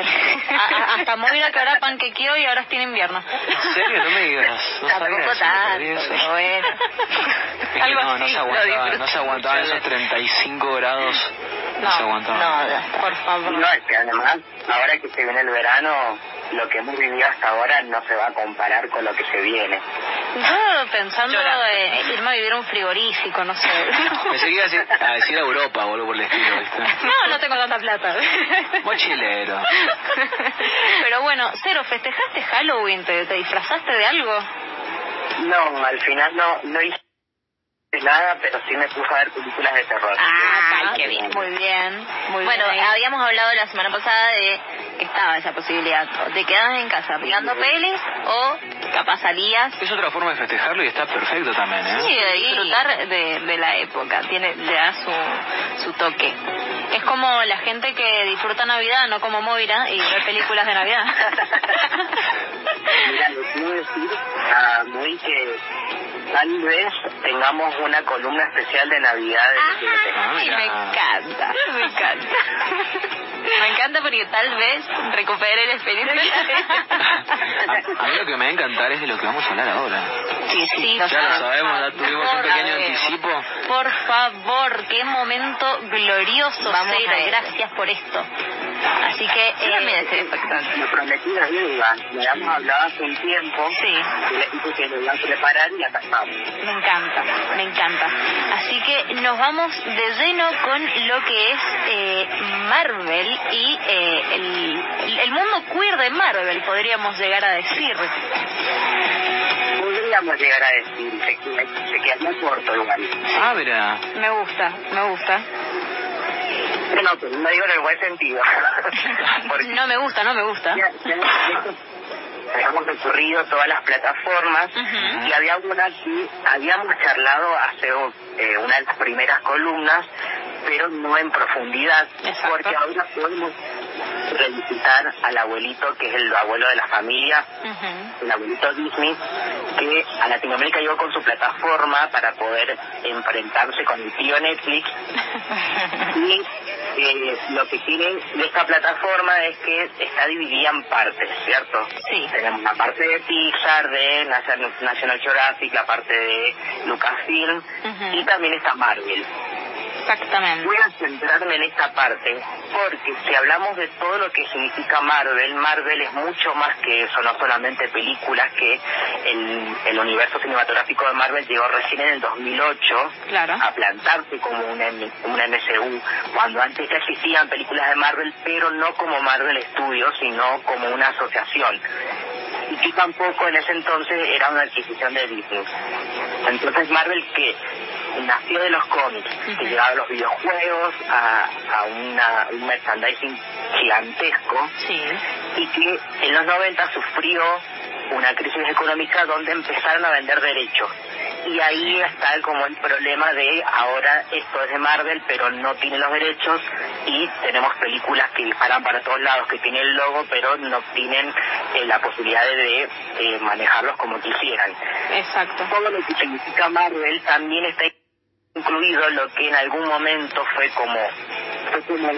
un montón, Ser. hasta Móvil que ahora panquequeó y ahora tiene invierno. ¿En serio? No me digas. No Tampoco tanto, bueno. Es Algo no, no así, se no se aguantaban esos 35 grados. No, se aguantaban. no, ya está. por favor. No, es que además, ahora que se viene el verano, lo que hemos vivido hasta ahora no se va a comparar con lo que se viene. Yo pensando en irme a vivir un frigorífico, no sé. Que iba a decir, a Europa o algo por el estilo, ¿viste? No, no tengo tanta plata. Mochilero. Pero bueno, Cero, ¿festejaste Halloween? ¿Te, te disfrazaste de algo? No, al final no, no hice nada, pero sí me puse a ver películas de terror. Ah, qué bien. Muy bien, muy Bueno, bien. habíamos hablado la semana pasada de que estaba esa posibilidad. O te quedas en casa mirando pelis o capaz salías. Es otra forma de festejarlo y está perfecto también, ¿eh? Sí, de disfrutar de, de la época. Tiene, le da su, su toque. Es como la gente que disfruta Navidad, no como Moira, y ve películas de Navidad. Mira, le quiero decir a que tal vez tengamos una columna especial de Navidad de. Ah, Ay, me encanta, me encanta. Me encanta porque tal vez recupere el espíritu. A, a mí lo que me va a encantar es de lo que vamos a hablar ahora. Sí, sí, Ya lo sabemos, ya tuvimos un pequeño sabemos. Por favor, qué momento glorioso, Vamos Cero. Gracias por esto. Así que, Yo también eh, estoy expectante. Lo prometido es deuda. Le habíamos hablado hace un tiempo. Sí. Y le dije que lo iba a preparar y acá estamos. me encanta, me encanta. Así que nos vamos de lleno con lo que es eh, Marvel y eh, el mundo queer de Marvel, podríamos llegar a decir. Podríamos llegar a decir, se, queda- se quedaría corto igual. Ah, mira. Me gusta, me gusta. No, no digo en el buen sentido. No me gusta, no me gusta. ya, ya, habíamos recurrido todas las plataformas Ujú. y había una que habíamos charlado hace eh, una de las primeras columnas, pero no en profundidad, Exacto. porque ahora podemos revisitar al abuelito, que es el abuelo de la familia, Ujú. el abuelito Disney, que a Latinoamérica llegó con su plataforma para poder enfrentarse con el tío Netflix. Y eh, lo que tiene de esta plataforma es que está dividida en partes, ¿cierto? Sí. Tenemos la parte de Pixar, de National Geographic, la parte de Lucasfilm Ujú. y también está Marvel. Exactamente. Voy a centrarme en esta parte porque si hablamos de todo lo que significa Marvel, Marvel es mucho más que eso, no solamente películas, que el, el universo cinematográfico de Marvel llegó recién en el 2008 Claro. a plantarse como una, una MCU, cuando antes ya existían películas de Marvel, pero no como Marvel Studios, sino como una asociación. Y que tampoco en ese entonces era una adquisición de Disney. Entonces Marvel que nació de los cómics, que Ujú. llegaba a los videojuegos, a, a una, un merchandising gigantesco, Sí. y que en los 90 sufrió una crisis económica donde empezaron a vender derechos. Y ahí está como el problema de ahora esto es de Marvel, pero no tiene los derechos y tenemos películas que disparan para todos lados, que tienen el logo, pero no tienen eh, la posibilidad de, de, eh, manejarlos como quisieran. Exacto. Todo lo que significa Marvel también está incluido lo que en algún momento fue como fue como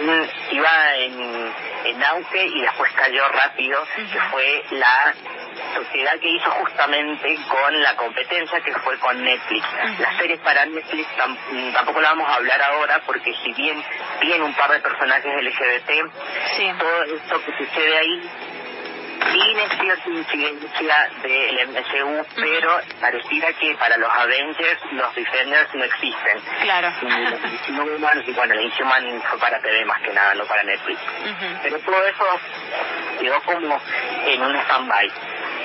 iba en, en auge y después cayó rápido que fue la sociedad que hizo justamente con la competencia que fue con Netflix. Las series para Netflix tam- tampoco la vamos a hablar ahora porque si bien tiene un par de personajes LGBT Sí. todo esto que sucede ahí tiene cierta incidencia del MCU, pero pareciera que para los Avengers los Defenders no existen. Claro. Y los Inhuman, y bueno, el Inhuman fue para TV más que nada, no para Netflix. Pero todo eso quedó como en un stand-by.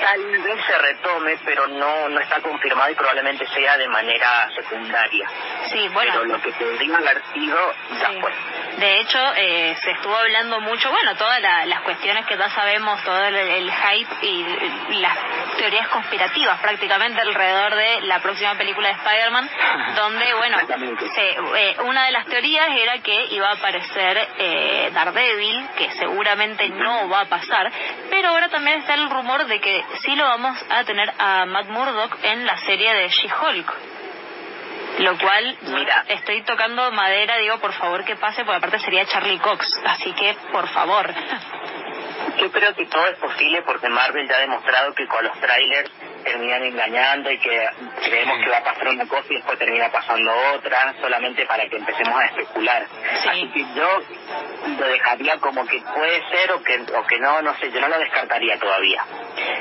Tal vez se retome, pero no no está confirmado y probablemente sea de manera secundaria. Sí, bueno. Pero lo que podría haber sido ya Sí. fue. De hecho, eh, se estuvo hablando mucho, bueno, todas la- las cuestiones que ya sabemos, todo el, el hype y, y las teorías conspirativas prácticamente alrededor de la próxima película de Spider-Man, donde, bueno, se- eh, una de las teorías era que iba a aparecer eh, Daredevil, que seguramente no va a pasar, pero ahora también está el rumor de que sí lo vamos a tener a Matt Murdock en la serie de She-Hulk. Lo cual, Mira. estoy tocando madera, digo, por favor que pase, porque aparte sería Charlie Cox, así que, por favor. Yo creo que todo es posible porque Marvel ya ha demostrado que con los trailers terminan engañando y que creemos que va a pasar una cosa y después termina pasando otra, solamente para que empecemos a especular. Sí. Así que yo lo dejaría como que puede ser o que, o que no, no sé, yo no lo descartaría todavía.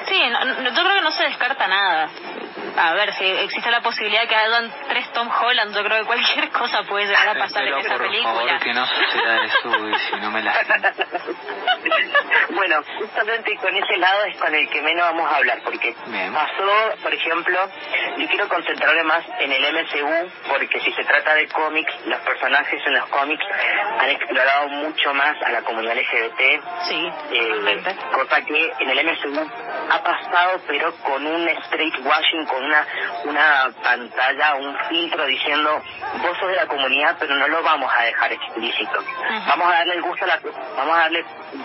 Sí, no- no- yo creo que no se descarta nada. A ver, si existe la posibilidad que hagan tres Tom Holland, yo creo que cualquier cosa puede llegar a pasar en esa por película. favor, que no suceda eso y si no me lastima. bueno, justamente con ese lado es con el que menos vamos a hablar, porque Bien. pasó, por ejemplo, yo quiero concentrarme más en el MCU, porque si se trata de cómics, los personajes en los cómics han explorado mucho más a la comunidad LGBT, Sí, eh, cosa que en el MCU ha pasado, pero con un straight washing, con una una pantalla, un filtro diciendo vos sos de la comunidad, pero no lo vamos a dejar explícito. Vamos a darle el gusto a la, vamos a darle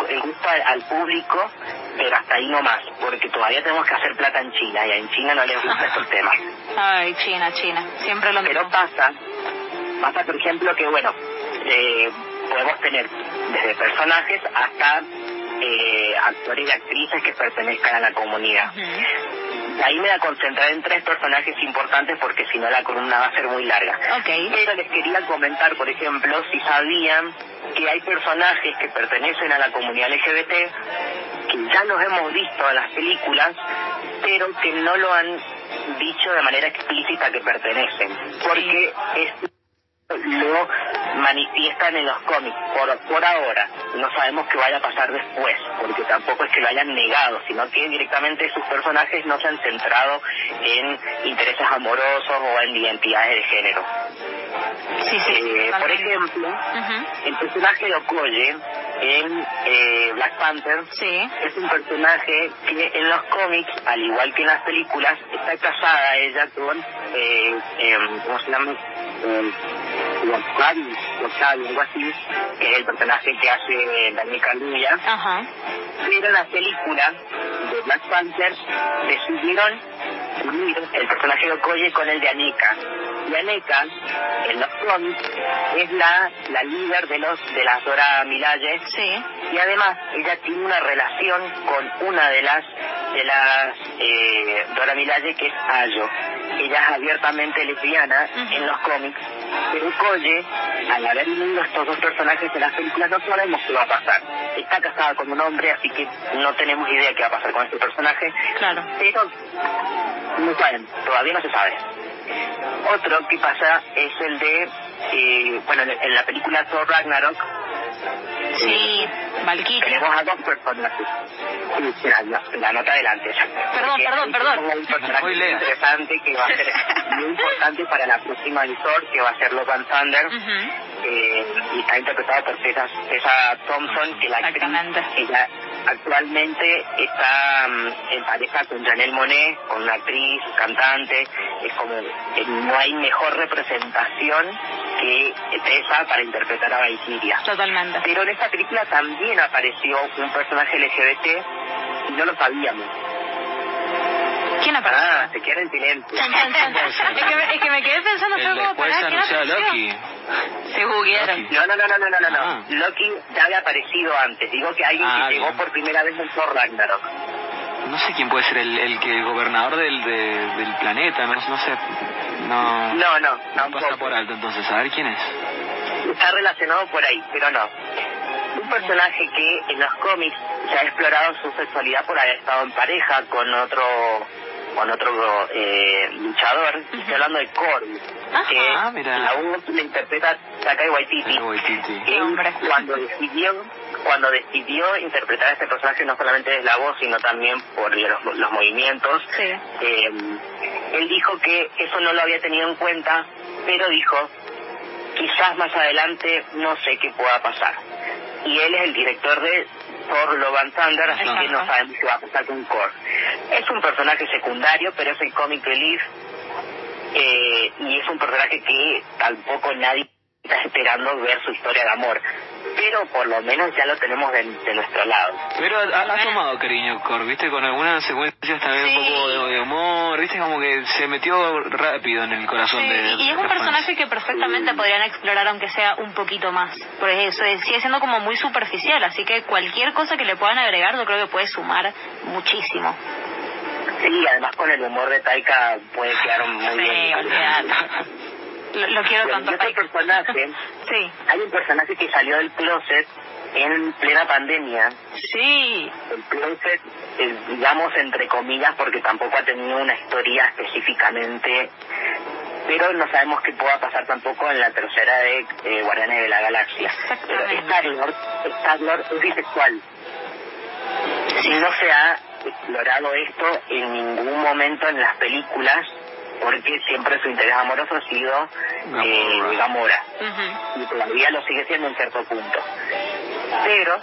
el gusto al, al público, pero hasta ahí no más, porque todavía tenemos que hacer plata en China y en China no les gustan estos temas. Ay, China, China. Siempre lo Pero mismo. pasa, pasa por ejemplo que bueno, eh, podemos tener desde personajes hasta eh, actores y actrices que pertenezcan a la comunidad. Ujú. Ahí me voy a concentrar en tres personajes importantes porque si no la columna va a ser muy larga. Ok. Pero les quería comentar, por ejemplo, si sabían que hay personajes que pertenecen a la comunidad LGBT que ya los hemos visto en las películas, pero que no lo han dicho de manera explícita que pertenecen. Porque es lo manifiestan en los cómics por, por ahora. No sabemos qué vaya a pasar después, porque tampoco es que lo hayan negado, sino que directamente sus personajes no se han centrado en intereses amorosos o en identidades de género. Sí, sí. Eh, por ejemplo, el personaje de Okoye en eh, Black Panther Sí. es un personaje que en los cómics, al igual que en las películas, está casada ella con, eh, em, ¿cómo se llama? Wakabi, Wakabi, algo así, que es el personaje que hace Daniel Kaluuya. Ajá. Pero en la película de Black Panther decidieron unir el personaje de Okoye con el de Aneka. Y Aneka, en los cómics, es la, la líder de los de las Dora Milaje Sí. y además ella tiene una relación con una de las de las eh, Dora Milaje que es Ayo. Ella es abiertamente lesbiana Ujú. en los cómics, pero Koye, al haber unido estos dos personajes en las películas, no sabemos qué va a pasar. Está casada con un hombre, así que no tenemos idea qué va a pasar con este personaje, Claro. pero no saben, todavía no se sabe. Otro que pasa es el de, eh, bueno, en la película Thor Ragnarok, Sí. Valkyria. tenemos a dos. Sí, espera, la, la nota adelante. Perdón, perdón, perdón. un personaje Muy interesante que va a ser muy importante para la próxima de Thor, que va a ser Love and Thunder. Ujú. eh, y está interpretado por Tessa, Tessa Thompson, que la actriz, Exactamente. ella actualmente está mm, en pareja con Janelle Monet, con una actriz, cantante, es como, no hay mejor representación que Tessa para interpretar a Valkyria. Totalmente. Pero en esta película también apareció un personaje LGBT y no lo sabíamos. ¿Quién apareció? Ah, se queda en silencio. Es que, me, es que me quedé pensando, fue como, pará, ¿quién apareció? Loki. Se buguearon. No, no, no, no, no, no, no. Ah. Loki ya había aparecido antes. Digo que alguien Ah, que llegó por primera vez en Thor Ragnarok. No sé quién puede ser el, el que el gobernador del, de- del planeta, no, no sé. No, No, no, no pasa por alto entonces. A ver quién es. Está relacionado por ahí, pero no. Un personaje que en los cómics se ha explorado su sexualidad por haber estado en pareja con otro con otro eh, luchador. Estoy hablando de Korg, Ajá. que Ah, mira. la voz la interpreta Takai Waititi. Waititi. que cuando decidió cuando decidió interpretar a este personaje no solamente desde la voz, sino también por los, los movimientos, eh, él dijo que eso no lo había tenido en cuenta, pero dijo, quizás más adelante no sé qué pueda pasar. Y él es el director de Thor Love and Thunder, así que no sabemos qué va a pasar con Korg. Es un personaje secundario, pero es el comic relief, eh, y es un personaje que tampoco nadie está esperando ver su historia de amor. Pero por lo menos ya lo tenemos de, nuestro lado. Pero ha, tomado cariño Cor, viste, con algunas secuencias también un poco de, humor, viste, como que se metió rápido en el corazón de... Y es un personaje que perfectamente podrían explorar aunque sea un poquito más, porque eso sigue siendo como muy superficial, así que cualquier cosa que le puedan agregar yo creo que puede sumar muchísimo. Sí, además con el humor de Taika puede quedar muy sí, bien. Lo, quiero tanto. Hay personaje, sí. hay un personaje que salió del closet en plena pandemia. Sí. El closet, eh, digamos entre comillas, porque tampoco ha tenido una historia específicamente, pero no sabemos qué pueda pasar tampoco en la tercera de eh, Guardianes de la Galaxia. Exactamente. Star-Lord, Star-Lord es bisexual. Si no se ha explorado esto en ningún momento en las películas, porque siempre su interés amoroso ha sido Gamora. Eh, y todavía lo sigue siendo en cierto punto. Pero,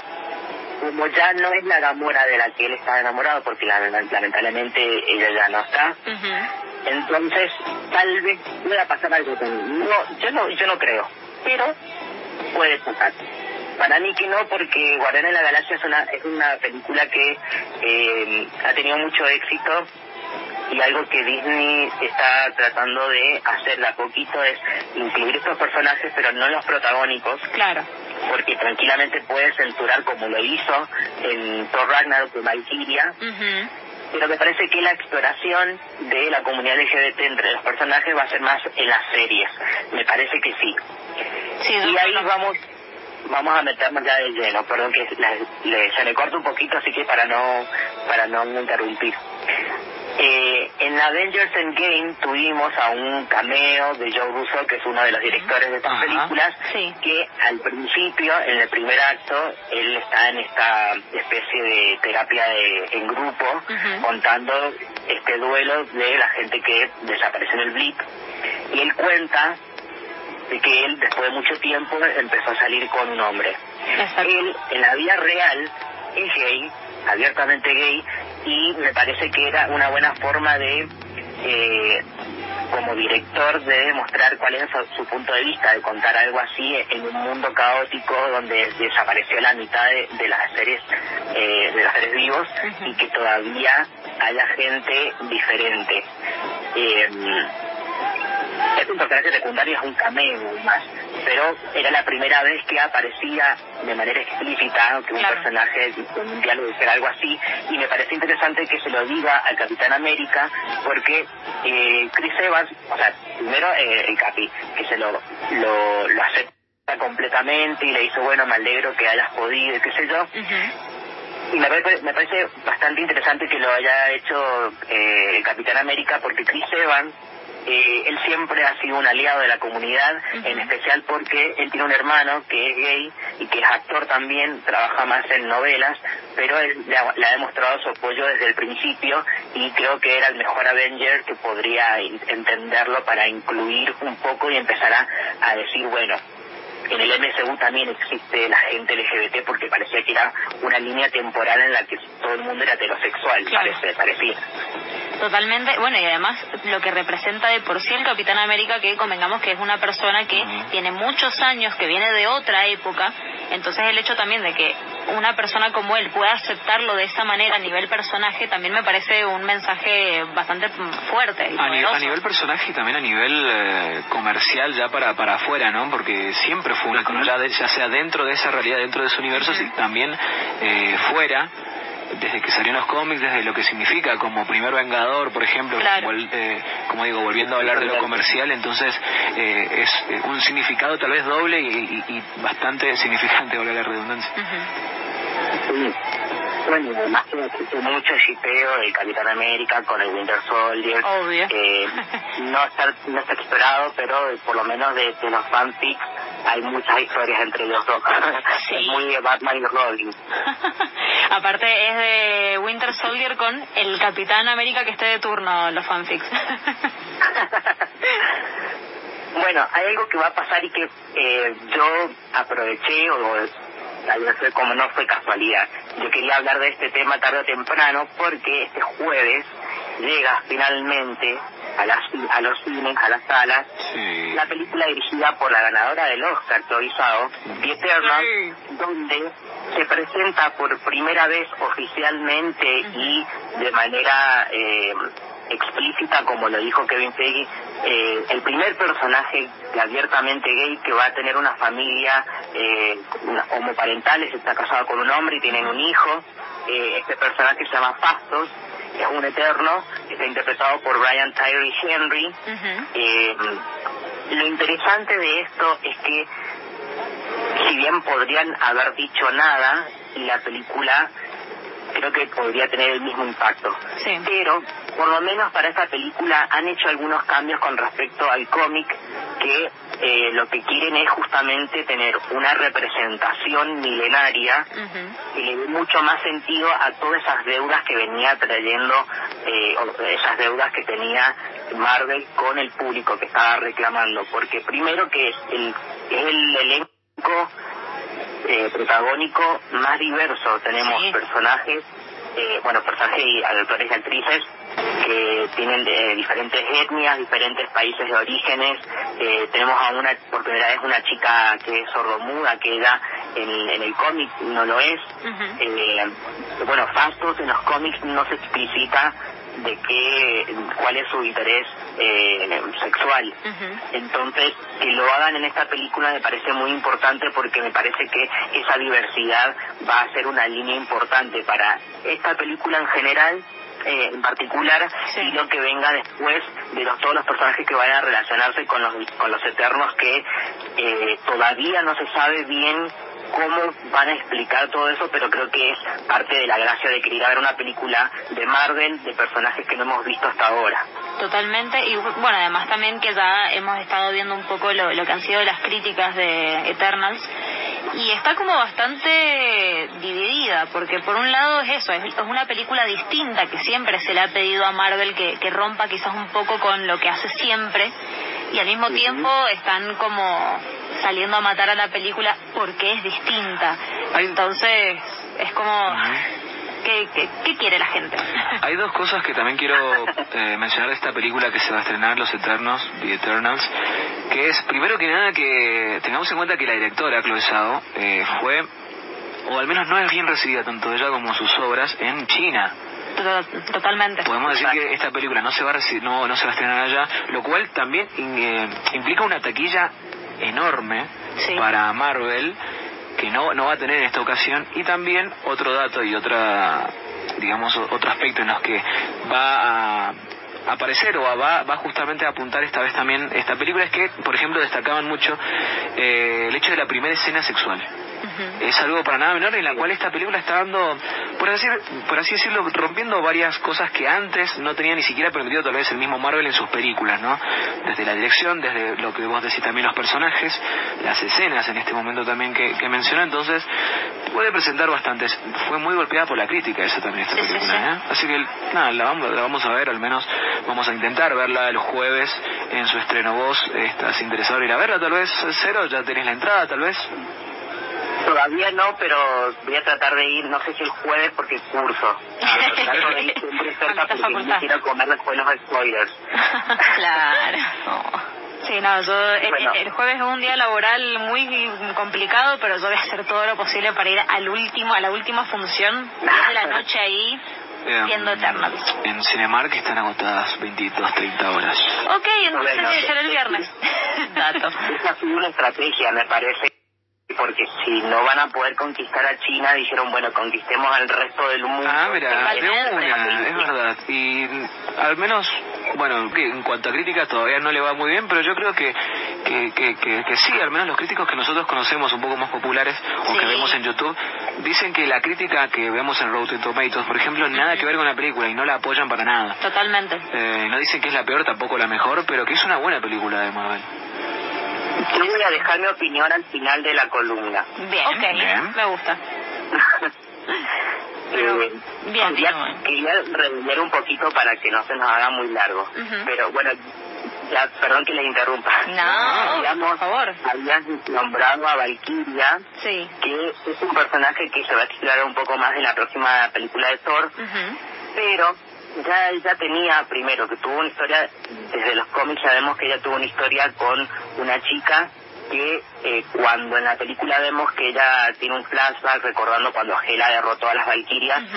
como ya no es la Gamora de la que él está enamorado, porque lamentablemente ella ya no está, entonces tal vez pueda pasar algo con No, yo no, yo no creo, pero puede pasar. Para mí que no, porque Guardián en la Galaxia es una, es una película que eh, ha tenido mucho éxito y algo que Disney está tratando de hacer de a poquito es incluir estos personajes pero no los protagónicos. Claro. Porque tranquilamente puede censurar como lo hizo en Thor Ragnarok de Valkyria. Pero me parece que la exploración de la comunidad LGBT entre los personajes va a ser más en las series. Me parece que sí, y ahí vamos vamos a meternos ya de lleno, perdón que se me corta un poquito, así que para no para no interrumpir. Eh, en Avengers Endgame tuvimos a un cameo de Joe Russo, que es uno de los directores de estas películas, que al principio, en el primer acto, él está en esta especie de terapia en grupo, contando este duelo de la gente que desapareció en el blip, y él cuenta de que él, después de mucho tiempo, empezó a salir con un hombre. Él, en la vida real, es gay, abiertamente gay, y me parece que era una buena forma de, eh, como director, de demostrar cuál es su, punto de vista, de contar algo así en un mundo caótico donde desapareció la mitad de, las seres, eh, de los seres vivos y que todavía haya gente diferente. Eh, es un personaje secundario, es un cameo más, pero era la primera vez que aparecía de manera explícita que un personaje con un diálogo era algo así, y me parece interesante que se lo diga al Capitán América, porque eh, Chris Evans, o sea, primero eh, el Capi, que se lo, lo, lo acepta completamente y le dice, bueno, me alegro que hayas podido, qué sé yo. Y me parece, me parece bastante interesante que lo haya hecho eh, el Capitán América porque Chris Evans eh, él siempre ha sido un aliado de la comunidad, en especial porque él tiene un hermano que es gay y que es actor también, trabaja más en novelas, pero él le ha, demostrado su apoyo desde el principio y creo que era el mejor Avenger que podría entenderlo para incluir un poco y empezar a decir, bueno, en el MSU también existe la gente LGBT porque parecía que era una línea temporal en la que todo el mundo era heterosexual, parece, parecía. Totalmente, bueno, y además lo que representa de por sí el Capitán América, que convengamos que es una persona que tiene muchos años, que viene de otra época, entonces el hecho también de que una persona como él pueda aceptarlo de esa manera a nivel personaje también me parece un mensaje bastante fuerte. a, nivel personaje y también a nivel eh, comercial ya para, para afuera, ¿no? Porque siempre fue una ya, ya sea dentro de esa realidad, dentro de su universo, y también eh, fuera desde que salió en los cómics, desde lo que significa como primer vengador, por ejemplo, eh, como digo, volviendo a hablar de lo comercial, entonces eh, es eh, un significado tal vez doble y, bastante significante, valga la redundancia. Bueno, además que existe mucho shipeo del Capitán América con el Winter Soldier. Obvio. Eh, no, está, no está explorado, pero por lo menos de, de los fanfics hay muchas historias entre los dos. Sí. Es muy de Batman y Robin. Aparte es de Winter Soldier con el Capitán América que esté de turno los fanfics. Bueno, hay algo que va a pasar y que eh, yo aproveché, o vez fue como no fue casualidad. Yo quería hablar de este tema tarde o temprano porque este jueves llega finalmente a, las, a los cines, a las salas, Sí. la película dirigida por la ganadora del Oscar, Chloe Zhao, The Eternal, Sí. donde se presenta por primera vez oficialmente y de manera eh, explícita, como lo dijo Kevin Feige, eh, el primer personaje abiertamente gay que va a tener una familia eh, homoparentales, está casado con un hombre y tienen un hijo. Eh, este personaje se llama Fastos, es un eterno, está interpretado por Brian Tyree Henry. Eh, lo interesante de esto es que si bien podrían haber dicho nada, la película creo que podría tener el mismo impacto. Sí. Pero, por lo menos para esta película han hecho algunos cambios con respecto al cómic que eh, lo que quieren es justamente tener una representación milenaria Ujú. que le dé mucho más sentido a todas esas deudas que venía trayendo, eh, o esas deudas que tenía Marvel con el público que estaba reclamando, porque primero que es el, el elenco eh, protagónico más diverso, tenemos Sí. personajes, eh, bueno, personajes y actores y actrices que tienen eh, diferentes etnias, diferentes países de orígenes. Eh, tenemos a una, por primera vez, una chica que es sordomuda, que ella en, en el cómic no lo es. Eh, bueno, Fastos en los cómics no se explicita de qué, cuál es su interés eh, sexual. Entonces, que lo hagan en esta película me parece muy importante porque me parece que esa diversidad va a ser una línea importante para esta película en general, eh, en particular, Sí. y lo que venga después de los, todos los personajes que vayan a relacionarse con los, con los eternos que eh, todavía no se sabe bien cómo van a explicar todo eso, pero creo que es parte de la gracia de querer ver una película de Marvel de personajes que no hemos visto hasta ahora. Totalmente, y bueno, además también que ya hemos estado viendo un poco lo, lo que han sido las críticas de Eternals, y está como bastante dividida, porque por un lado es eso, es, una película distinta que siempre se le ha pedido a Marvel que, que rompa quizás un poco con lo que hace siempre, y al mismo tiempo están como saliendo a matar a la película porque es distinta. Entonces, es como... ¿Qué, qué, qué quiere la gente? Hay dos cosas que también quiero eh, mencionar de esta película que se va a estrenar, Los Eternos, The Eternals, que es, primero que nada, que tengamos en cuenta que la directora, Chloe Zhao, eh, fue, o al menos no es bien recibida tanto ella como sus obras, en China. To- Totalmente. Podemos decir que esta película no se va a, reci- no, no se va a estrenar allá, lo cual también in- eh, implica una taquilla enorme Sí. para Marvel que no, no va a tener en esta ocasión. Y también otro dato y otra digamos otro aspecto en los que va a aparecer o va, va justamente a apuntar esta vez también esta película es que por ejemplo destacaban mucho eh, el hecho de la primera escena sexual Es algo para nada menor en la cual esta película está dando, por así, por así decirlo, rompiendo varias cosas que antes no tenía ni siquiera permitido tal vez el mismo Marvel en sus películas, ¿no? Desde la dirección, desde lo que vos decís también los personajes, las escenas en este momento también que, que mencionó, entonces puede presentar bastantes. Fue muy golpeada por la crítica esa también esta Sí, sí, película, sí. ¿eh? Así que nada, la vamos, la vamos a ver, al menos vamos a intentar verla el jueves en su estreno. ¿Vos estás interesado en ir a verla tal vez? ¿Cero? ¿Ya tenés la entrada tal vez? Todavía no, pero voy a tratar de ir, no sé si el jueves porque curso. Pero trato de ir siempre cerca Cuando está porque facultad. no quiero comer después los spoilers. claro. Sí, no, yo el- Bueno. el, jueves es un día laboral muy complicado, pero yo voy a hacer todo lo posible para ir al último, a la última función, 10 de la noche ahí, Eh, viendo Eternals. En Cinemark están agotadas 22, 30 horas. Ok, entonces Bueno. debe ser el viernes. Dato. Esa ha sido una estrategia, me parece, porque si no van a poder conquistar a China, dijeron, bueno, conquistemos al resto del mundo. Ah, mira, de una, es verdad. Y al menos, bueno, que en cuanto a críticas todavía no le va muy bien, pero yo creo que que, que, que, que sí, al menos los críticos que nosotros conocemos un poco más populares o Sí. que vemos en YouTube, dicen que la crítica que vemos en Rotten Tomatoes, por ejemplo, nada que ver con la película y no la apoyan para nada. Totalmente. Eh, no dicen que es la peor, tampoco la mejor, pero que es una buena película de Marvel. Yo voy a dejar mi opinión al final de la columna. Bien. Bien. me gusta. Pero, bien, quería, bien. quería redondear un poquito para que no se nos haga muy largo. Pero bueno, ya, perdón que les interrumpa. No, Digamos, por favor. habías nombrado a Valkyria, Sí. que es un personaje que se va a explorar un poco más en la próxima película de Thor, pero ya ella tenía, primero, que tuvo una historia, desde los cómics sabemos que ella tuvo una historia con una chica que eh, cuando en la película vemos que ella tiene un flashback recordando cuando Hela derrotó a las Valkyrias, Ujú.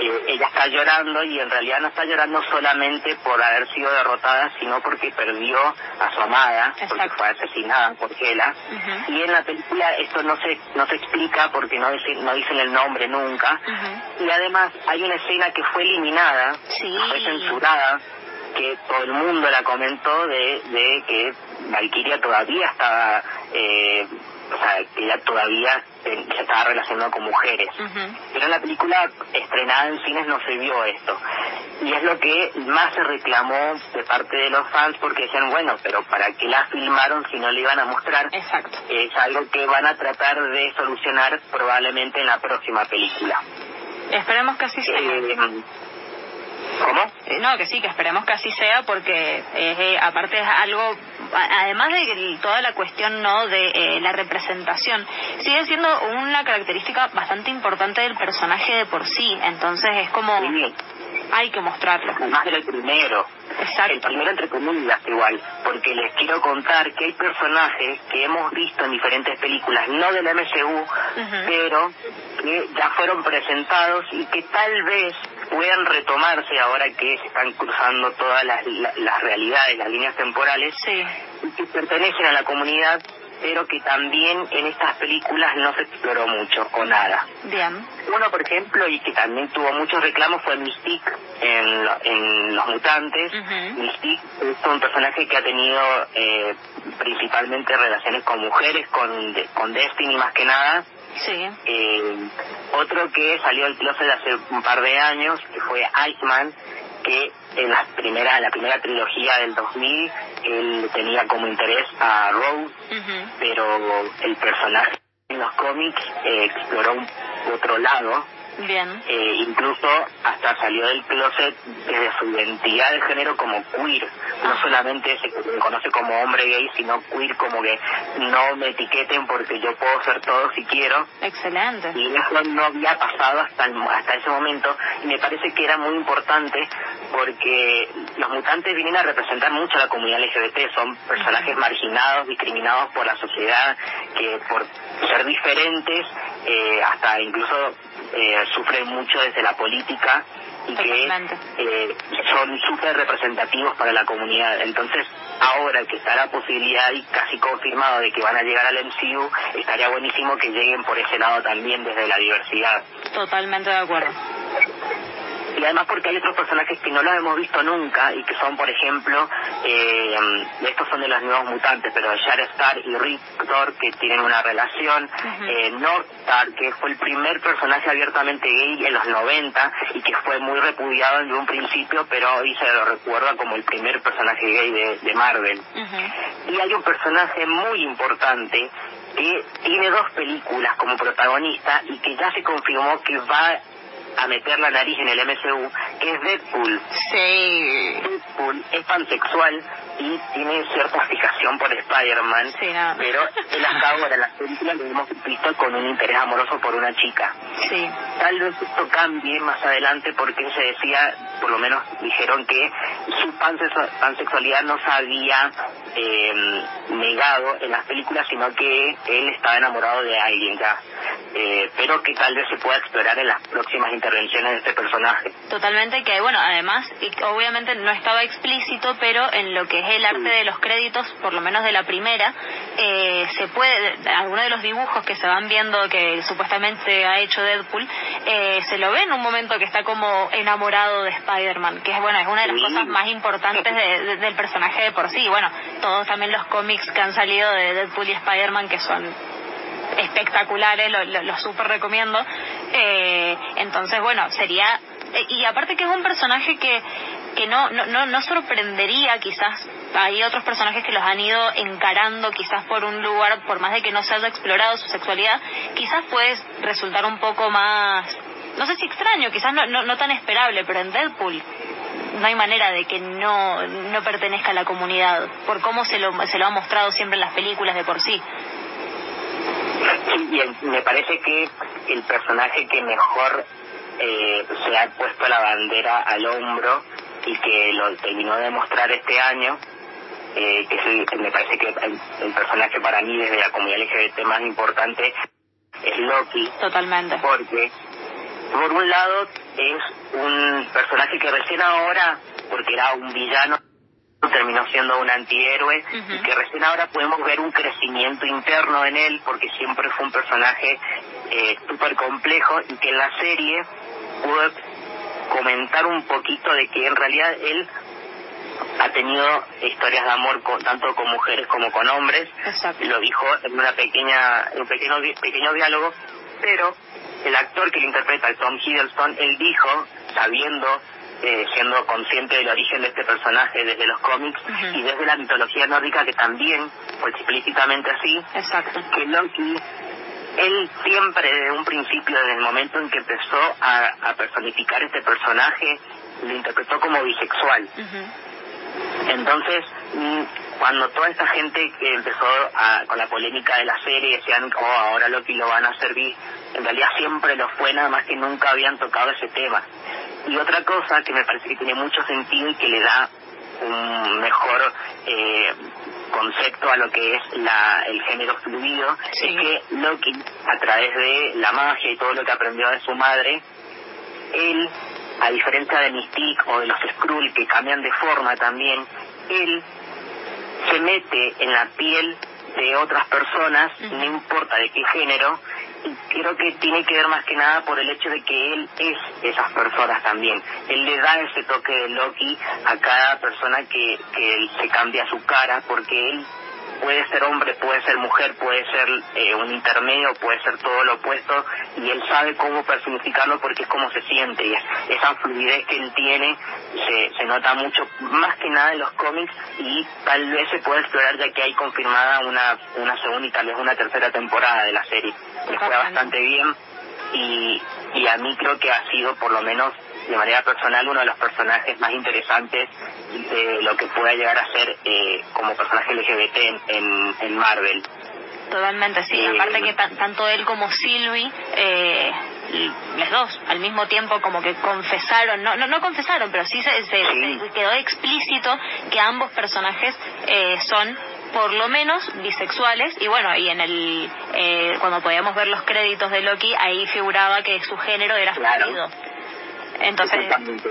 eh, ella está llorando y en realidad no está llorando solamente por haber sido derrotada, sino porque perdió a su amada, porque fue asesinada por Hela. Y en la película esto no se no se explica porque no dicen, no dicen el nombre nunca. Y además hay una escena que fue eliminada, Sí. fue censurada, que todo el mundo la comentó de, de que Valkyria todavía estaba, eh, o sea, que ella todavía se estaba relacionando con mujeres. Pero en la película estrenada en cines no se vio esto. Y es lo que más se reclamó de parte de los fans porque decían, bueno, pero ¿para qué la filmaron si no le iban a mostrar? Exacto. Es algo que van a tratar de solucionar probablemente en la próxima película. Esperemos que así sea. Eh, ¿Cómo? Eh, No, que sí, que esperemos que así sea porque eh, eh, aparte es algo, además de toda la cuestión no de eh, la representación, sigue siendo una característica bastante importante del personaje de por sí, entonces es como Sí, hay que mostrarlo. además del primero. El Exacto. primero entre comillas igual, porque les quiero contar que hay personajes que hemos visto en diferentes películas, no del MCU, pero que ya fueron presentados y que tal vez puedan retomarse ahora que se están cruzando todas las, la- las realidades, las líneas temporales, Sí, y que pertenecen a la comunidad, pero que también en estas películas no se exploró mucho o nada. bien. Uno, por ejemplo, y que también tuvo muchos reclamos fue Mystique en, en Los Mutantes. Ujú. Mystique es un personaje que ha tenido eh, principalmente relaciones con mujeres, con, con Destiny más que nada. Sí, Eh, otro que salió del closet hace un par de años, que fue Iceman, que en la primera, la primera trilogía del 2000, él tenía como interés a Rose, pero el personaje en los cómics eh, exploró un otro lado, bien. eh, incluso hasta salió del closet desde su identidad de género como queer, no solamente se conoce como hombre gay, sino queer como que no me etiqueten porque yo puedo ser todo si quiero, Excelente. y eso no había pasado hasta el- hasta ese momento. Y me parece que era muy importante porque los mutantes vienen a representar mucho a la comunidad LGBT son personajes marginados discriminados por la sociedad que por ser diferentes eh, hasta incluso eh, sufren mucho desde la política y que eh, son súper representativos para la comunidad. Entonces, ahora que está la posibilidad y casi confirmado de que van a llegar al MCU, estaría buenísimo que lleguen por ese lado también desde la diversidad. Totalmente de acuerdo. Y además porque hay otros personajes que no los hemos visto nunca y que son, por ejemplo, eh, estos son de los nuevos mutantes, pero Star y Rictor que tienen una relación, Ujú. eh, Northstar que fue el primer personaje abiertamente gay en los 90 y que fue muy repudiado en un principio, pero hoy se lo recuerda como el primer personaje gay de, de Marvel. Y hay un personaje muy importante que tiene dos películas como protagonista y que ya se confirmó que va a meter la nariz en el MCU, que es Deadpool. Sí. Deadpool es pansexual y tiene cierta fijación por Spider-Man, Sí, no. pero él hasta ahora en las películas lo hemos visto con un interés amoroso por una chica. Sí. Tal vez esto cambie más adelante porque se decía, por lo menos dijeron que su pansexu- pansexualidad no se había eh, negado en las películas, sino que él estaba enamorado de alguien ya. Eh, pero que tal vez se pueda explorar en las próximas intervenciones de este personaje. Totalmente, que bueno, además, y obviamente no estaba explícito, pero en lo que es el arte de los créditos, por lo menos de la primera, eh, se puede, algunos de los dibujos que se van viendo que supuestamente ha hecho Deadpool, eh, se lo ve en un momento que está como enamorado de Spider-Man, que es bueno, es una de las cosas más importantes de- de- del personaje de por sí. Bueno, todos también los cómics que han salido de Deadpool y Spider-Man que son espectaculares, lo, lo, lo super recomiendo. Eh, entonces, bueno, sería eh, y aparte que es un personaje que que no, no, no, sorprendería quizás hay otros personajes que los han ido encarando quizás por un lugar por más de que no se haya explorado su sexualidad quizás puede resultar un poco más no sé si extraño quizás no, no, no tan esperable pero en Deadpool no hay manera de que no, no pertenezca a la comunidad por cómo se lo, se lo ha mostrado siempre en las películas de por sí y me parece que el personaje que mejor eh, se ha puesto la bandera al hombro y que lo terminó de mostrar este año, eh, que me parece que el, personaje para mí desde la comunidad LGBT más importante es Loki. Totalmente. Porque, por un lado, es un personaje que recién ahora, porque era un villano, terminó siendo un antihéroe y que recién ahora podemos ver un crecimiento interno en él porque siempre fue un personaje eh, súper complejo y que en la serie pudo comentar un poquito de que en realidad él ha tenido historias de amor tanto con mujeres como con hombres. Lo dijo en una pequeña un pequeño pequeño diálogo pero el actor que lo interpreta Tom Hiddleston él dijo sabiendo eh, siendo consciente del origen de este personaje desde los cómics y desde la mitología nórdica que también fue explícitamente así Exacto. que Loki él siempre desde un principio, desde el momento en que empezó a, personificar este personaje, lo interpretó como bisexual. Entonces, mm, cuando toda esta gente que empezó con la polémica de la serie decían, oh, ahora Loki lo van a servir, en realidad siempre lo fue, nada más que nunca habían tocado ese tema. Y otra cosa que me parece que tiene mucho sentido y que le da un mejor eh, concepto a lo que es la, el género fluido, es que Loki, a través de la magia y todo lo que aprendió de su madre, él, a diferencia de Mystique o de los Skrull que cambian de forma también, él se mete en la piel de otras personas, no importa de qué género, creo que tiene que ver más que nada por el hecho de que él es esas personas también. Él le da ese toque de Loki a cada persona que, que se cambia su cara, porque él puede ser hombre, puede ser mujer, puede ser eh, un intermedio, puede ser todo lo opuesto, y él sabe cómo personificarlo porque es como se siente, y esa fluidez que él tiene se, se nota mucho, más que nada en los cómics, y tal vez se puede explorar ya que hay confirmada una, una segunda y tal vez una tercera temporada de la serie. Le fue bastante bien, y, y a mí creo que ha sido por lo menos de manera personal uno de los personajes más interesantes de lo que pueda llegar a ser eh, como personaje LGBT en, en, Marvel. Totalmente, sí. Eh, Aparte que tanto él como Sylvie, eh, los dos, al mismo tiempo como que confesaron, no no, no confesaron, pero sí se, se, quedó explícito que ambos personajes eh, son por lo menos bisexuales y bueno y en el eh, cuando podíamos ver los créditos de Loki ahí figuraba que su género era claro. Entonces,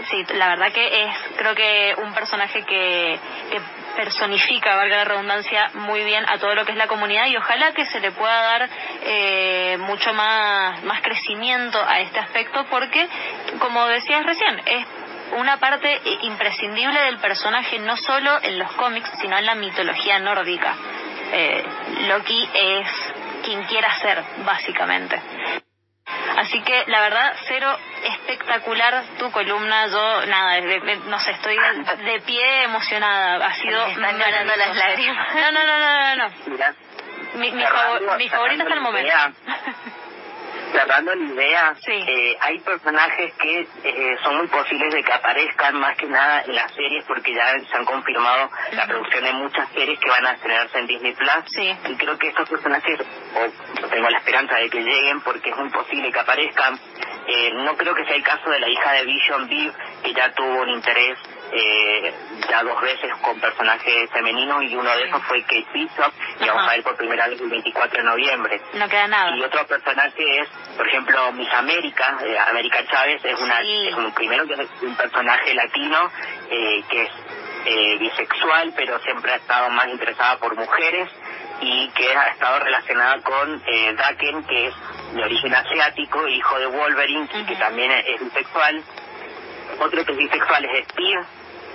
sí, la verdad que es, creo que un personaje que, que personifica, valga la redundancia, muy bien a todo lo que es la comunidad y ojalá que se le pueda dar eh, mucho más, más crecimiento a este aspecto porque, como decías recién, es una parte imprescindible del personaje no solo en los cómics, sino en la mitología nórdica. Eh, Loki es quien quiera ser, básicamente. Así que la verdad, cero espectacular tu columna. Yo, nada, no sé, estoy de, pie emocionada. Ha sido. están llorando las lágrimas. No, no, no, no, no. mi, mi, mi favorito hasta el momento. cerrando la idea, eh, hay personajes que eh, son muy posibles de que aparezcan más que nada en las series porque ya se han confirmado la producción de muchas series que van a estrenarse en Disney Plus. Y creo que estos personajes, o tengo la esperanza de que lleguen porque es muy posible que aparezcan. Eh, no creo que sea el caso de la hija de Vision Viv, que ya tuvo un interés eh, ya dos veces con personajes femeninos y uno de esos fue Kate Bishop y vamos a ver por primera vez el 24 de noviembre. No queda nada. Y otro personaje es, por ejemplo, Miss América, eh, América Chávez, es una es un, primero que es un personaje latino eh, que es eh, bisexual, pero siempre ha estado más interesada por mujeres y que ha estado relacionada con eh, Daken, que es de origen asiático, hijo de Wolverine, y que también es bisexual. Otro que es bisexual es Spear,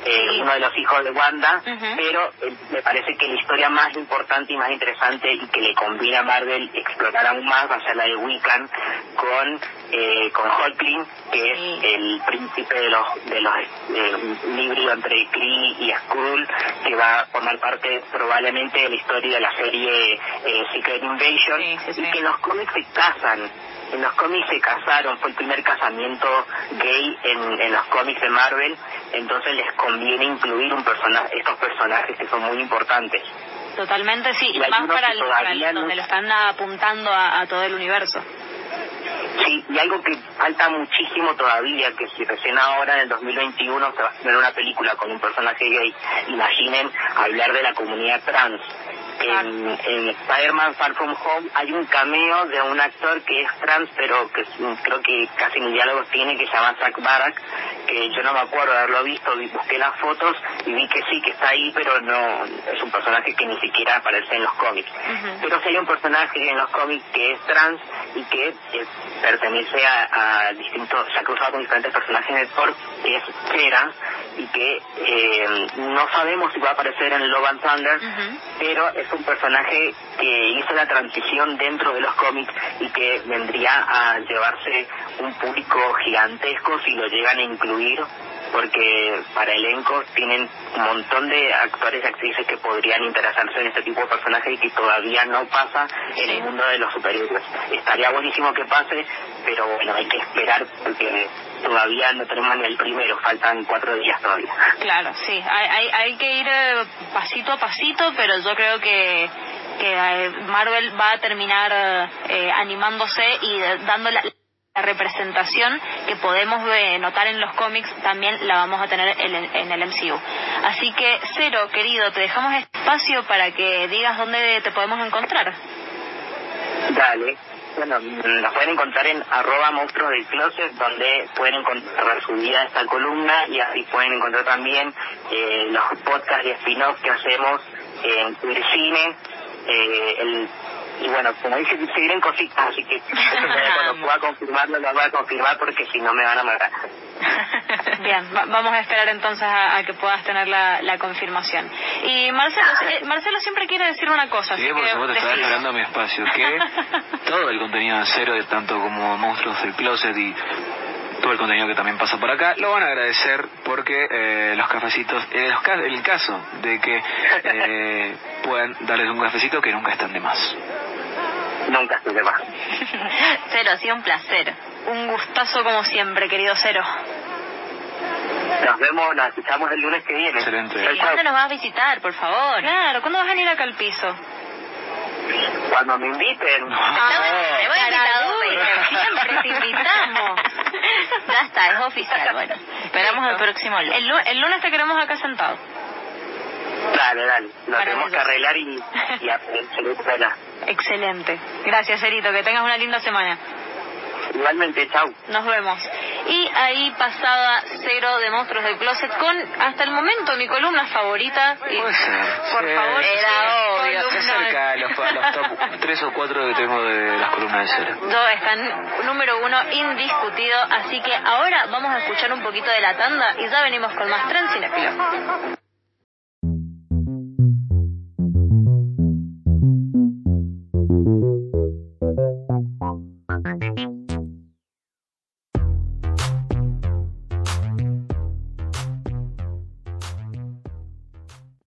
eh, uno de los hijos de Wanda, pero eh, me parece que la historia más importante y más interesante y que le conviene a Marvel explotar aún más va a ser la de Wiccan con eh, con Hulkling, que es el príncipe de los de los eh, entre Kree y Skrull, que va a formar parte probablemente de la historia de la serie eh, Secret Invasion, y que en los cómics se casan en los cómics se casaron, fue el primer casamiento gay en, en los cómics de Marvel, entonces les conviene incluir un personaje, estos personajes que son muy importantes. Totalmente, sí, y más para, el, donde lo están apuntando a, todo el universo. Sí, y algo que falta muchísimo todavía, que si recién ahora en el 2021 se va a hacer una película con un personaje gay, imaginen hablar de la comunidad trans en, en Spider-Man Far From Home hay un cameo de un actor que es trans, pero que creo que casi ni diálogos tiene, que se llama Zach Barak, que yo no me acuerdo de haberlo visto, busqué las fotos y vi que sí, que está ahí, pero no es un personaje que ni siquiera aparece en los cómics. Pero sí hay un personaje en los cómics que es trans y que eh, pertenece a, distintos, se ha cruzado con diferentes personajes de Thor, que es Cera, y que eh, no sabemos si va a aparecer en Love and Thunder, pero es un personaje que hizo la transición dentro de los cómics y que vendría a llevarse un público gigantesco si lo llegan a incluir porque para elenco tienen un montón de actores y actrices que podrían interesarse en este tipo de personajes y que todavía no pasa en el mundo de los superhéroes. Estaría buenísimo que pase, pero bueno, hay que esperar porque todavía no tenemos ni el primero, faltan cuatro días todavía. Claro, sí, hay, hay, que ir eh, pasito a pasito, pero yo creo que que eh, Marvel va a terminar eh, animándose y dando la, representación que podemos notar en los cómics también la vamos a tener en, el MCU. Así que, Cero, querido, te dejamos espacio para que digas dónde te podemos encontrar. Dale, bueno, nos pueden encontrar en arroba monstruos del closet, donde pueden encontrar subida esta columna y así pueden encontrar también eh, los podcasts y spin-offs que hacemos en Cine, eh, el y bueno, como dice, seguirán cositas, así que cuando pueda confirmarlo lo voy a confirmar porque si no me van a matar. Bien, vamos a esperar entonces a, que puedas tener la, la confirmación. Y Marcelo, eh, Marcelo siempre quiere decir una cosa. Sí, por supuesto, estaba esperando mi espacio. Que todo el contenido de cero, tanto como Monstruos del Closet y todo el contenido que también pasa por acá, lo van a agradecer porque eh, los cafecitos, en el caso de que eh, puedan darles un cafecito que nunca están de más. Nunca están de más. Cero, ha sido un placer. Un gustazo como siempre, querido Cero. Nos vemos, nos escuchamos el lunes que viene. Excelente. ¿Cuándo nos vas a visitar, por favor? Claro, ¿cuándo vas a venir acá al piso? Cuando me inviten. Ah, siempre te invitamos. Ya está, es oficial. Bueno, esperamos el próximo lunes. El, lunes te queremos acá sentado. Dale, dale. Lo tenemos que arreglar y, y Excelente. Gracias, Erito. Que tengas una linda semana. Igualmente, chau. Nos vemos. Y ahí pasaba Cero de Monstruos del Closet con, hasta el momento, mi columna favorita. Puede ser. Por favor, era obvio. Se cerca los, los top 3 o 4 que tengo de las columnas de Cero. Yo están número uno indiscutido, así que ahora vamos a escuchar un poquito de la tanda y ya venimos con más Transcinefilo.